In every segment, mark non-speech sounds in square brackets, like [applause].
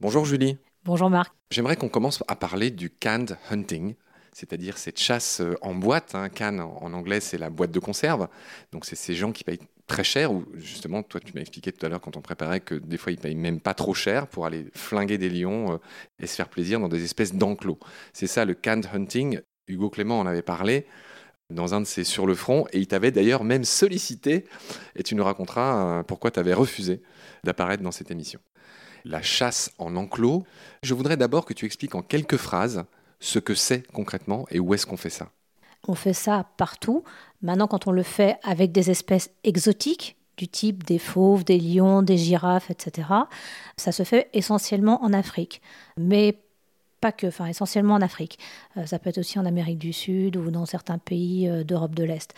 Bonjour Julie. Bonjour Marc. J'aimerais qu'on commence à parler du canned hunting, c'est-à-dire cette chasse euh, en boîte. Hein. Can en anglais, c'est la boîte de conserve. Donc c'est ces gens qui payent très cher, ou justement, toi tu m'as expliqué tout à l'heure quand on préparait que des fois ils payent même pas trop cher pour aller flinguer des lions euh, et se faire plaisir dans des espèces d'enclos. C'est ça le canned hunting. Hugo Clément en avait parlé dans un de ses sur le front et il t'avait d'ailleurs même sollicité et tu nous raconteras euh, pourquoi tu avais refusé d'apparaître dans cette émission. La chasse en enclos, je voudrais d'abord que tu expliques en quelques phrases ce que c'est concrètement et où est-ce qu'on fait ça. On fait ça partout. Maintenant, quand on le fait avec des espèces exotiques, du type des fauves, des lions, des girafes, etc., ça se fait essentiellement en Afrique. Mais pas que, enfin essentiellement en Afrique. Euh, ça peut être aussi en Amérique du Sud ou dans certains pays euh, d'Europe de l'Est.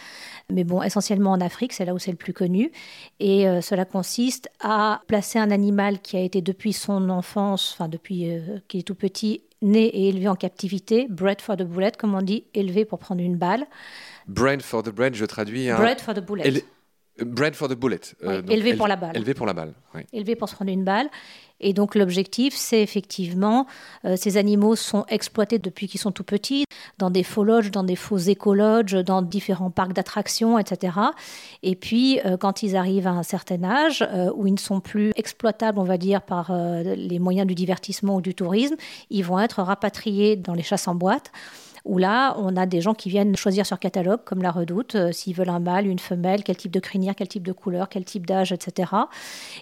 Mais bon, essentiellement en Afrique, c'est là où c'est le plus connu. Et euh, cela consiste à placer un animal qui a été depuis son enfance, enfin depuis qu'il est tout petit, né et élevé en captivité, bred for the bullet, comme on dit, élevé pour prendre une balle. Bred for the bread, je traduis. Hein. Bred for the bullet. Bred for the bullet. élevé pour la balle. Élevé pour la balle. Élevé pour se prendre une balle. Et donc l'objectif, c'est effectivement, euh, ces animaux sont exploités depuis qu'ils sont tout petits, dans des faux lodges, dans des faux écologes, dans différents parcs d'attractions, etc. Et puis, euh, quand ils arrivent à un certain âge, euh, où ils ne sont plus exploitables, on va dire, par les moyens du divertissement ou du tourisme, ils vont être rapatriés dans les chasses en boîte où là, on a des gens qui viennent choisir sur catalogue, comme la redoute, euh, s'ils veulent un mâle, une femelle, quel type de crinière, quel type de couleur, quel type d'âge, etc.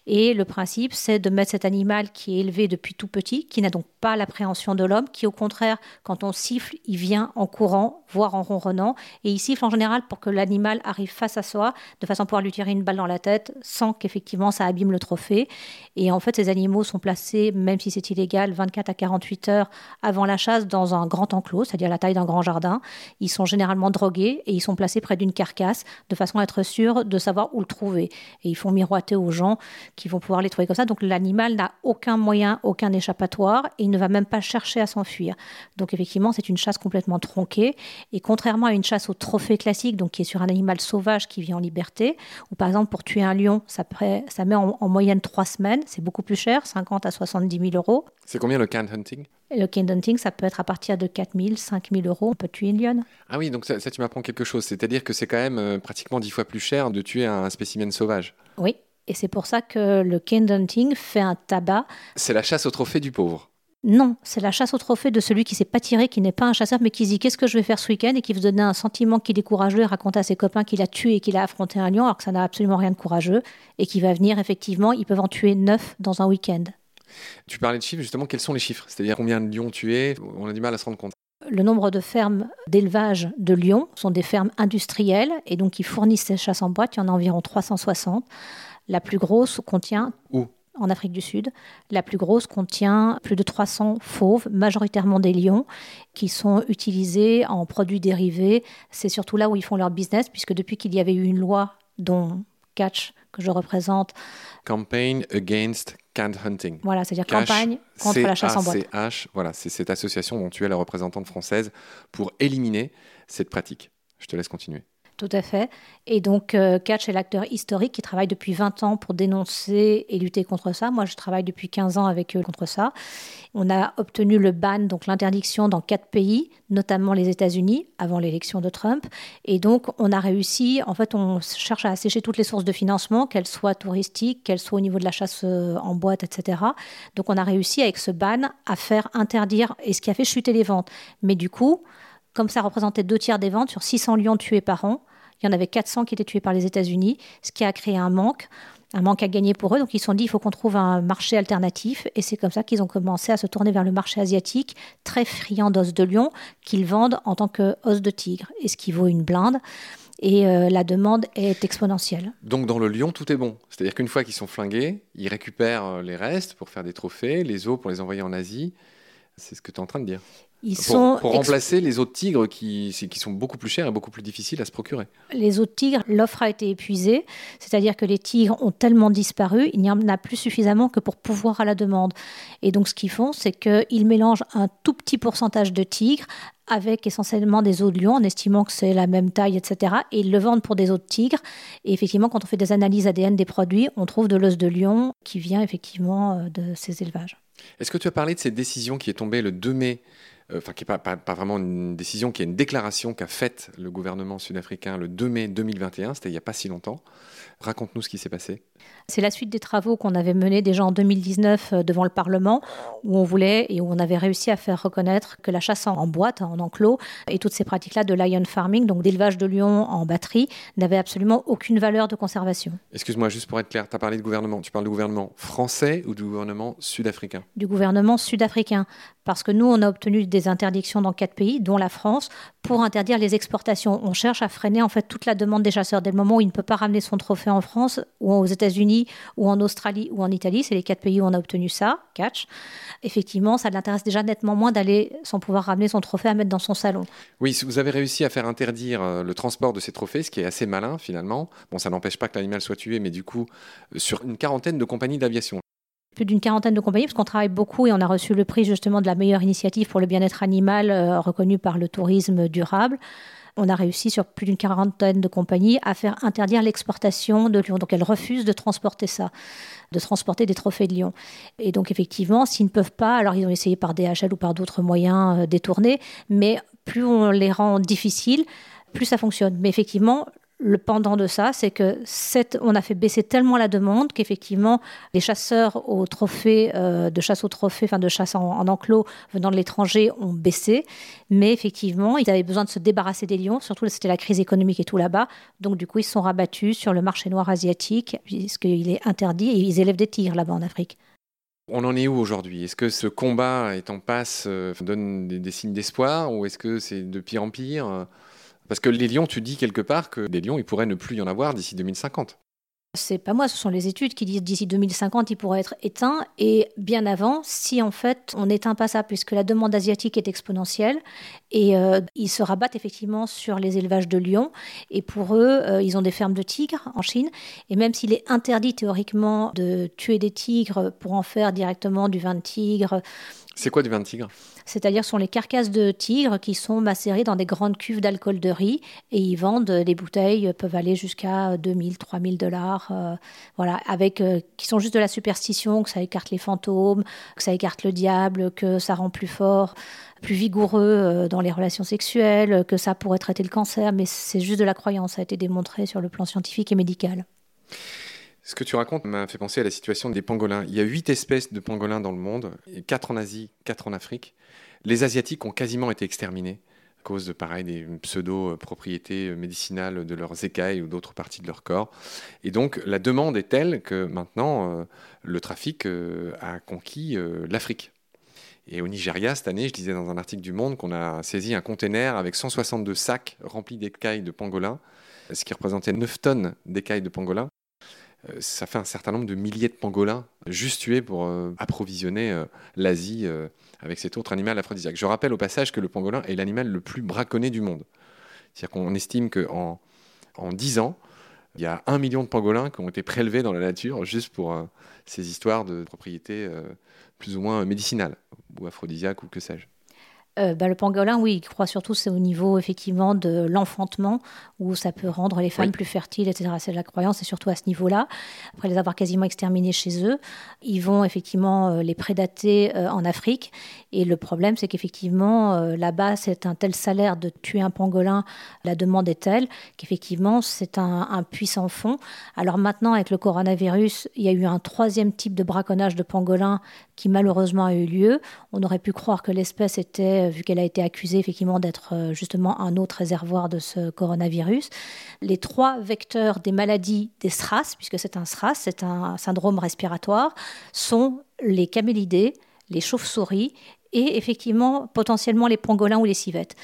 Et le principe, c'est de mettre cet animal qui est élevé depuis tout petit, qui n'a donc pas l'appréhension de l'homme, qui au contraire, quand on siffle, il vient en courant, voire en ronronnant, et il siffle en général pour que l'animal arrive face à soi, de façon à pouvoir lui tirer une balle dans la tête, sans qu'effectivement ça abîme le trophée. Et en fait, ces animaux sont placés, même si c'est illégal, 24 à 48 heures avant la chasse, dans un grand enclos, c'est-à-dire la taille d'un grand jardin. Ils sont généralement drogués et ils sont placés près d'une carcasse de façon à être sûr de savoir où le trouver. Et ils font miroiter aux gens qui vont pouvoir les trouver comme ça. Donc l'animal n'a aucun moyen, aucun échappatoire et il ne va même pas chercher à s'enfuir. Donc effectivement, c'est une chasse complètement tronquée. Et contrairement à une chasse au trophée classique, donc qui est sur un animal sauvage qui vit en liberté, ou par exemple pour tuer un lion, ça, ça met en, en moyenne trois semaines, c'est beaucoup plus cher, 50 à 70 000 euros. C'est combien le can hunting? Le cane hunting, ça peut être à partir de 4 000, 5 000 euros. On peut tuer une lionne. Ah oui, donc ça, tu m'apprends quelque chose. C'est-à-dire que c'est quand même euh, pratiquement 10 fois plus cher de tuer un spécimen sauvage. Oui, et c'est pour ça que le cane hunting fait un tabac. C'est la chasse au trophée du pauvre. Non, c'est la chasse au trophée de celui qui s'est pas tiré, qui n'est pas un chasseur, mais qui se dit qu'est-ce que je vais faire ce week-end? Et qui veut donner un sentiment qu'il est courageux et raconter à ses copains qu'il a tué et qu'il a affronté un lion, alors que ça n'a absolument rien de courageux et qui va venir effectivement, ils peuvent en tuer neuf dans un week-end. Tu parlais de chiffres, justement, quels sont les chiffres? C'est-à-dire combien de lions tués On a du mal à se rendre compte. Le nombre de fermes d'élevage de lions sont des fermes industrielles et donc qui fournissent ces chasses en boîte. Il y en a environ 360. La plus grosse contient. Où? en Afrique du Sud. La plus grosse contient plus de 300 fauves, majoritairement des lions, qui sont utilisés en produits dérivés. C'est surtout là où ils font leur business, puisque depuis qu'il y avait eu une loi dont Catch, que je représente. Campaign Against Canned Hunting. Voilà, c'est-à-dire campagne contre la chasse en boîte. H, voilà, c'est cette association dont tu es la représentante française pour éliminer cette pratique. Je te laisse continuer. Tout à fait. Et donc, euh, Catch est l'acteur historique qui travaille depuis 20 ans pour dénoncer et lutter contre ça. Moi, je travaille depuis 15 ans avec eux contre ça. On a obtenu le ban, donc l'interdiction dans quatre pays, notamment les États-Unis, avant l'élection de Trump. Et donc, on a réussi, en fait, on cherche à assécher toutes les sources de financement, qu'elles soient touristiques, qu'elles soient au niveau de la chasse euh, en boîte, etc. Donc, on a réussi avec ce ban à faire interdire, et ce qui a fait chuter les ventes. Mais du coup, comme ça représentait deux tiers des ventes sur 600 lions tués par an, il y en avait 400 qui étaient tués par les États-Unis, ce qui a créé un manque un manque à gagner pour eux. Donc ils se sont dit, il faut qu'on trouve un marché alternatif. Et c'est comme ça qu'ils ont commencé à se tourner vers le marché asiatique, très friand d'os de lion, qu'ils vendent en tant que os de tigre, et ce qui vaut une blinde. Et euh, la demande est exponentielle. Donc dans le lion, tout est bon. C'est-à-dire qu'une fois qu'ils sont flingués, ils récupèrent euh, les restes pour faire des trophées, les os pour les envoyer en Asie. C'est ce que tu es en train de dire Ils pour, sont pour remplacer les autres tigres qui, qui sont beaucoup plus chers et beaucoup plus difficiles à se procurer. Les autres tigres, l'offre a été épuisée, c'est-à-dire que les tigres ont tellement disparu, il n'y en a plus suffisamment que pour pouvoir à la demande. Et donc ce qu'ils font, c'est qu'ils mélangent un tout petit pourcentage de tigres avec essentiellement des os de lion, en estimant que c'est la même taille, etc. Et ils le vendent pour des os de tigre. Et effectivement, quand on fait des analyses ADN des produits, on trouve de l'os de lion qui vient effectivement euh, de ces élevages. Est-ce que tu as parlé de cette décision qui est tombée le 2 mai enfin qui n'est pas, pas, vraiment une décision, qui est une déclaration qu'a faite le gouvernement sud-africain le 2 mai 2021, c'était il n'y a pas si longtemps. Raconte-nous ce qui s'est passé. C'est la suite des travaux qu'on avait menés déjà en 2019 euh, devant le Parlement, où on voulait et où on avait réussi à faire reconnaître que la chasse en boîte, en enclos, et toutes ces pratiques-là de lion farming, donc d'élevage de lions en batterie, n'avaient absolument aucune valeur de conservation. Excuse-moi, juste pour être clair, tu as parlé de gouvernement. Tu parles du gouvernement français ou du gouvernement sud-africain? Du gouvernement sud-africain. Parce que nous, on a obtenu des interdictions dans quatre pays, dont la France, pour interdire les exportations. On cherche à freiner en fait toute la demande des chasseurs. Dès le moment où il ne peut pas ramener son trophée en France ou aux États-Unis ou en Australie ou en Italie, c'est les quatre pays où on a obtenu ça, catch. Effectivement, ça l'intéresse déjà nettement moins d'aller sans pouvoir ramener son trophée à mettre dans son salon. Oui, vous avez réussi à faire interdire euh, le transport de ces trophées, ce qui est assez malin finalement. Bon, ça n'empêche pas que l'animal soit tué, mais du coup, euh, sur une quarantaine de compagnies d'aviation plus d'une quarantaine de compagnies, parce qu'on travaille beaucoup et on a reçu le prix justement de la meilleure initiative pour le bien-être animal euh, reconnue par le tourisme durable on a réussi sur plus d'une quarantaine de compagnies à faire interdire l'exportation de lions. Donc elles refusent de transporter ça, de transporter des trophées de lions. Et donc effectivement, s'ils ne peuvent pas, alors ils ont essayé par DHL ou par d'autres moyens euh, détournés, mais plus on les rend difficiles, plus ça fonctionne. Mais effectivement, le pendant de ça, c'est que on a fait baisser tellement la demande qu'effectivement, les chasseurs au trophée, euh, de chasse au trophée, enfin de chasse en, enclos venant de l'étranger ont baissé. Mais effectivement, ils avaient besoin de se débarrasser des lions, surtout c'était la crise économique et tout là-bas. Donc du coup, ils se sont rabattus sur le marché noir asiatique, puisqu'il est interdit et ils élèvent des tigres là-bas en Afrique. On en est où aujourd'hui? Est-ce que ce combat est en passe euh, donne des signes d'espoir ou est-ce que c'est de pire en pire? Parce que les lions, tu dis quelque part que des lions, il pourrait ne plus y en avoir d'ici 2050. C'est pas moi, ce sont les études qui disent d'ici 2050, il pourrait être éteint. Et bien avant, si en fait on n'éteint pas ça, puisque la demande asiatique est exponentielle, et euh, ils se rabattent effectivement sur les élevages de lions. Et pour eux, euh, ils ont des fermes de tigres en Chine. Et même s'il est interdit théoriquement de tuer des tigres pour en faire directement du vin de tigre. C'est quoi du vin de tigre? C'est-à-dire ce sont les carcasses de tigres qui sont macérées dans des grandes cuves d'alcool de riz et ils vendent des bouteilles, peuvent aller jusqu'à 2000, 3000 dollars, euh, voilà, avec, euh, qui sont juste de la superstition, que ça écarte les fantômes, que ça écarte le diable, que ça rend plus fort, plus vigoureux euh, dans les relations sexuelles, que ça pourrait traiter le cancer, mais c'est juste de la croyance, ça a été démontré sur le plan scientifique et médical. Ce que tu racontes m'a fait penser à la situation des pangolins. Il y a huit espèces de pangolins dans le monde, quatre en Asie, quatre en Afrique. Les Asiatiques ont quasiment été exterminés à cause de pareil des pseudo-propriétés médicinales de leurs écailles ou d'autres parties de leur corps. Et donc la demande est telle que maintenant euh, le trafic euh, a conquis euh, l'Afrique. Et au Nigeria, cette année, je disais dans un article du Monde qu'on a saisi un conteneur avec 162 sacs remplis d'écailles de pangolins, ce qui représentait 9 tonnes d'écailles de pangolins. Euh, ça fait un certain nombre de milliers de pangolins juste tués pour euh, approvisionner euh, l'Asie avec cet autre animal aphrodisiaque. Je rappelle au passage que le pangolin est l'animal le plus braconné du monde. C'est-à-dire qu'on estime qu'en en 10 ans, il y a un million de pangolins qui ont été prélevés dans la nature juste pour ces histoires de propriétés plus ou moins médicinales ou aphrodisiaques ou que sais-je. Euh, bah, le pangolin, oui, il croit surtout c'est au niveau effectivement de l'enfantement où ça peut rendre les femmes plus fertiles, etc. C'est la croyance, et surtout à ce niveau-là. Après les avoir quasiment exterminés chez eux, ils vont effectivement euh, les prédater euh, en Afrique. Et le problème, c'est qu'effectivement là-bas, c'est un tel salaire de tuer un pangolin, la demande est telle qu'effectivement c'est un, un, puissant fond. Alors maintenant, avec le coronavirus, il y a eu un troisième type de braconnage de pangolins qui malheureusement a eu lieu. On aurait pu croire que l'espèce était vu qu'elle a été accusée effectivement d'être euh, justement un autre réservoir de ce coronavirus. Les trois vecteurs des maladies des SRAS, puisque c'est un SRAS, c'est un syndrome respiratoire, sont les camélidés, les chauves-souris et effectivement potentiellement les pangolins ou les civettes.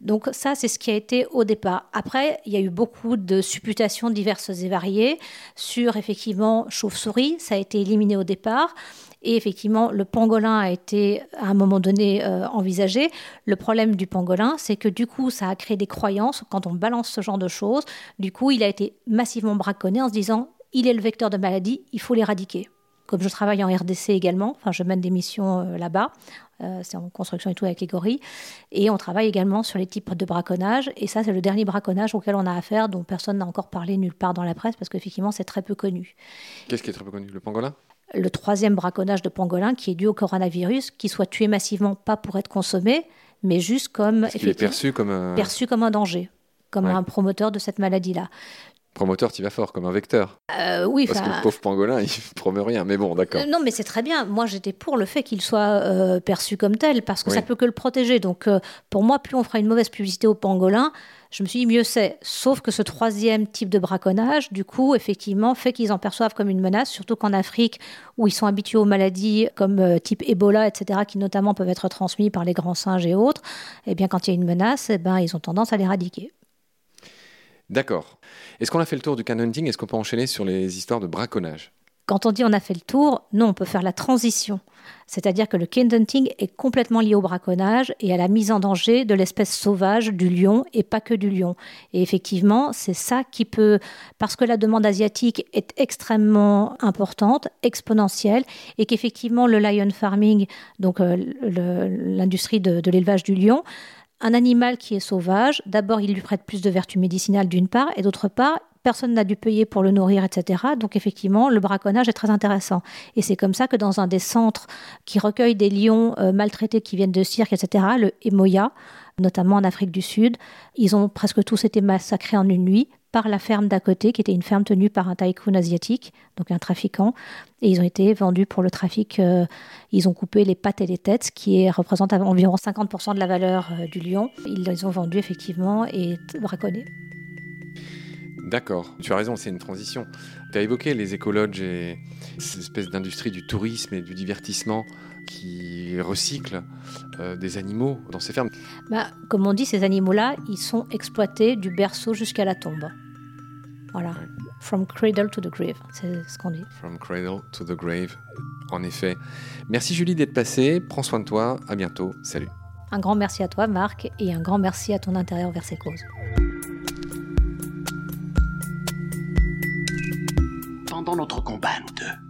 Donc ça, c'est ce qui a été au départ. Après, il y a eu beaucoup de supputations diverses et variées sur effectivement chauve-souris. Ça a été éliminé au départ. Et effectivement, le pangolin a été à un moment donné euh, envisagé. Le problème du pangolin, c'est que du coup, ça a créé des croyances. Quand on balance ce genre de choses, du coup, il a été massivement braconné en se disant, il est le vecteur de maladie, il faut l'éradiquer comme je travaille en RDC également, enfin je mène des missions euh, là-bas, euh, c'est en construction et tout avec les gorilles, et on travaille également sur les types de braconnage, et ça c'est le dernier braconnage auquel on a affaire, dont personne n'a encore parlé nulle part dans la presse, parce qu'effectivement c'est très peu connu. Qu'est-ce qui est très peu connu? Le pangolin? Le troisième braconnage de pangolin qui est dû au coronavirus, qui soit tué massivement, pas pour être consommé, mais juste comme, est perçu comme un... perçu comme un danger, comme un promoteur de cette maladie-là. Promoteur, tu vas fort, comme un vecteur. Euh, oui, Parce que le pauvre pangolin, [laughs] il promeut rien. Mais bon, d'accord. Euh, non, mais c'est très bien. Moi, j'étais pour le fait qu'il soit euh, perçu comme tel, parce que ça peut que le protéger. Donc, pour moi, plus on fera une mauvaise publicité au pangolin, je me suis dit mieux c'est. Sauf que ce troisième type de braconnage, du coup, effectivement, fait qu'ils en perçoivent comme une menace, surtout qu'en Afrique, où ils sont habitués aux maladies comme type Ebola, etc., qui notamment peuvent être transmises par les grands singes et autres, eh bien, quand il y a une menace, eh ben, ils ont tendance à l'éradiquer. D'accord. Est-ce qu'on a fait le tour du can hunting? Est-ce qu'on peut enchaîner sur les histoires de braconnage? Quand on dit on a fait le tour, non, on peut faire la transition. C'est-à-dire que le hunting est complètement lié au braconnage et à la mise en danger de l'espèce sauvage du lion et pas que du lion. Et effectivement, c'est ça qui peut, parce que la demande asiatique est extrêmement importante, exponentielle, et qu'effectivement le lion farming, donc euh, l'industrie de l'élevage du lion, un animal qui est sauvage, d'abord, il lui prête plus de vertus médicinales d'une part, et d'autre part, personne n'a dû payer pour le nourrir, etc. Donc effectivement, le braconnage est très intéressant. Et c'est comme ça que dans un des centres qui recueillent des lions euh, maltraités qui viennent de cirque, etc., le Emoya, notamment en Afrique du Sud, ils ont presque tous été massacrés en une nuit par la ferme d'à côté, qui était une ferme tenue par un tycoon asiatique, donc un trafiquant. Et ils ont été vendus pour le trafic. Euh, ils ont coupé les pattes et les têtes, qui représente environ 50% de la valeur euh, du lion. Ils les ont vendus effectivement et braconnés. D'accord, tu as raison, c'est une transition. Tu as évoqué les écologes et cette espèce d'industrie du tourisme et du divertissement qui recycle euh, des animaux dans ces fermes. Bah, comme on dit, ces animaux-là, ils sont exploités du berceau jusqu'à la tombe. Voilà. From cradle to the grave, c'est ce qu'on dit. From cradle to the grave, en effet. Merci Julie d'être passée. Prends soin de toi. À bientôt. Salut. Un grand merci à toi, Marc, et un grand merci à ton intérieur vers ces causes. Pendant notre combat, nous deux,